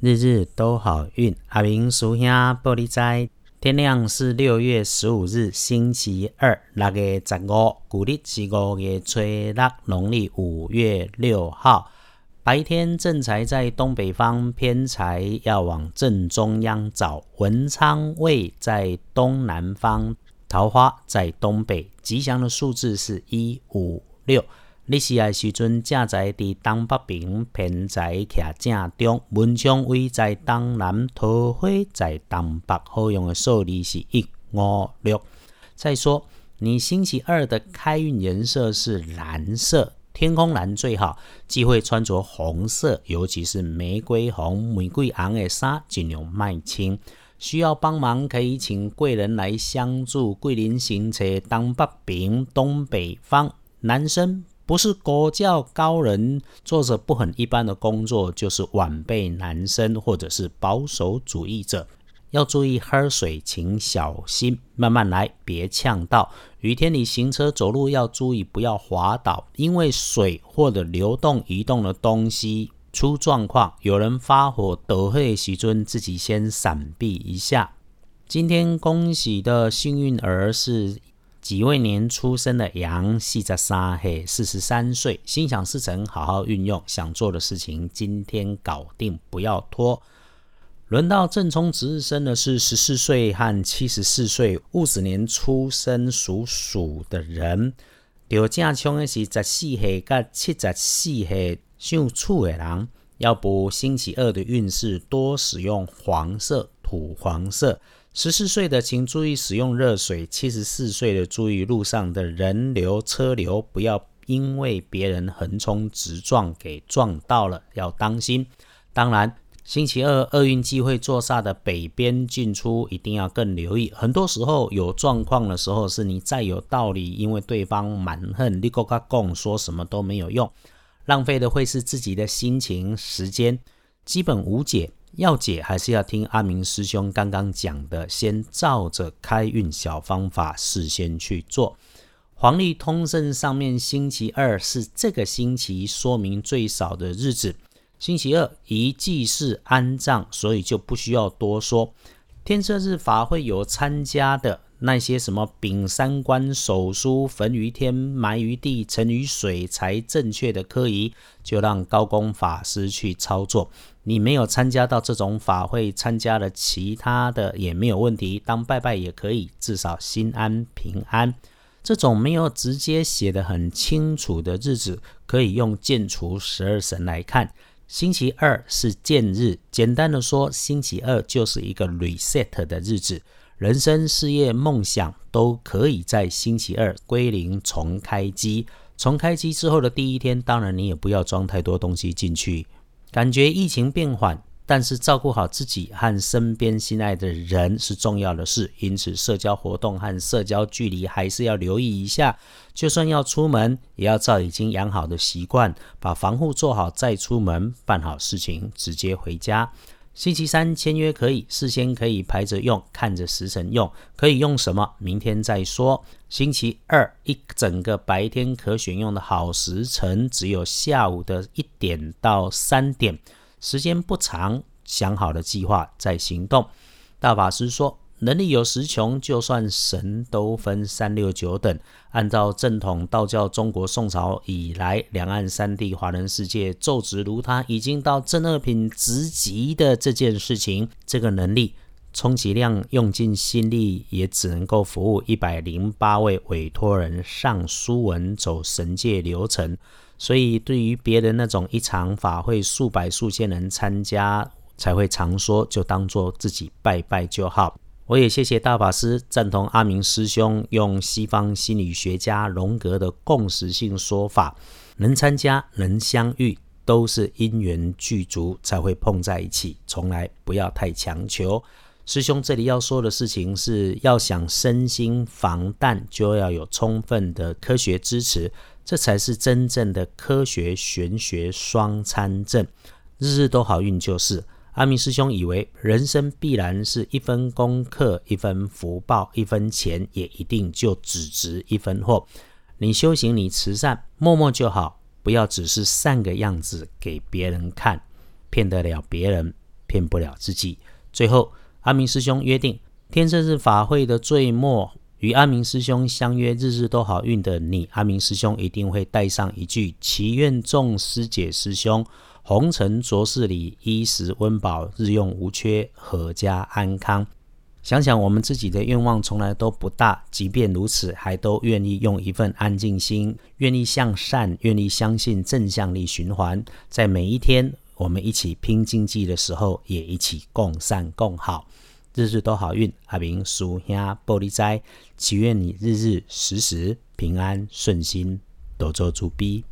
日日都好运。阿明叔兄玻璃斋，天亮是六月十五日，星期二，六月十五，古历是五月初六，农历五月六号。白天正财在东北方，偏财要往正中央找。文昌位在东南方，桃花在东北。吉祥的数字是一五六。你是爱时阵，正在伫东北平，偏在徛正中，文昌位在东南，桃花在东北，好用的数字是一五六。再说，你星期二的开运颜色是蓝色，天空蓝最好，忌讳穿着红色，尤其是玫瑰红、玫瑰红的衫，尽量卖清。需要帮忙可以请贵人来相助。桂林行车东北平，东北方，男生。不是国教高人做着不很一般的工作，就是晚辈男生或者是保守主义者，要注意喝水，请小心，慢慢来，别呛到。雨天你行车走路要注意，不要滑倒，因为水或者流动移动的东西出状况，有人发火，都会喜尊自己先闪避一下。今天恭喜的幸运儿是。己未年出生的羊，系在三岁，四十三岁，心想事成，好好运用，想做的事情今天搞定，不要拖。轮到正冲值日生的是十四岁和七十四岁戊子年出生属鼠的人。掉正冲的是十四岁跟七十四岁属处的人，要不星期二的运势，多使用黄色、土黄色。十四岁的，请注意使用热水；七十四岁的，注意路上的人流车流，不要因为别人横冲直撞给撞到了，要当心。当然，星期二厄运机会坐煞的北边进出，一定要更留意。很多时候有状况的时候，是你再有道理，因为对方蛮横，你跟他供说什么都没有用，浪费的会是自己的心情、时间，基本无解。要解还是要听阿明师兄刚刚讲的，先照着开运小方法事先去做。黄历通胜上面星期二是这个星期说明最少的日子，星期二一祭祀安葬，所以就不需要多说。天赦日法会有参加的那些什么丙三官手书焚于天埋于地沉于水才正确的科仪，就让高公法师去操作。你没有参加到这种法会，参加了其他的也没有问题，当拜拜也可以，至少心安平安。这种没有直接写的很清楚的日子，可以用建除十二神来看。星期二是建日，简单的说，星期二就是一个 reset 的日子，人生、事业、梦想都可以在星期二归零重开机。重开机之后的第一天，当然你也不要装太多东西进去。感觉疫情变缓，但是照顾好自己和身边心爱的人是重要的事，因此社交活动和社交距离还是要留意一下。就算要出门，也要照已经养好的习惯，把防护做好再出门，办好事情直接回家。星期三签约可以，事先可以排着用，看着时辰用，可以用什么，明天再说。星期二一整个白天可选用的好时辰只有下午的一点到三点，时间不长，想好了计划再行动。大法师说。能力有时穷，就算神都分三六九等。按照正统道教，中国宋朝以来，两岸三地华人世界，奏职如他，已经到正二品职级的这件事情，这个能力，充其量用尽心力，也只能够服务一百零八位委托人上书文，走神界流程。所以，对于别人那种一场法会数百数千人参加才会常说，就当做自己拜拜就好。我也谢谢大法师赞同阿明师兄用西方心理学家荣格的共识性说法，能参加能相遇都是因缘具足才会碰在一起，从来不要太强求。师兄这里要说的事情是要想身心防弹，就要有充分的科学支持，这才是真正的科学玄学双参证，日日都好运就是。阿明师兄以为人生必然是一分功课一分福报，一分钱也一定就只值一分货。你修行，你慈善，默默就好，不要只是善个样子给别人看，骗得了别人，骗不了自己。最后，阿明师兄约定，天色日法会的最末，与阿明师兄相约，日日都好运的你，阿明师兄一定会带上一句：祈愿众师姐师兄红尘浊世里衣食温饱，日用无缺，阖家安康。想想我们自己的愿望从来都不大，即便如此，还都愿意用一份安静心，愿意向善，愿意相信正向力循环，在每一天我们一起拼经济的时候，也一起共善共好，日日都好运。阿明叔兄玻璃斋，祈愿你日日时时平安顺心，多做主逼。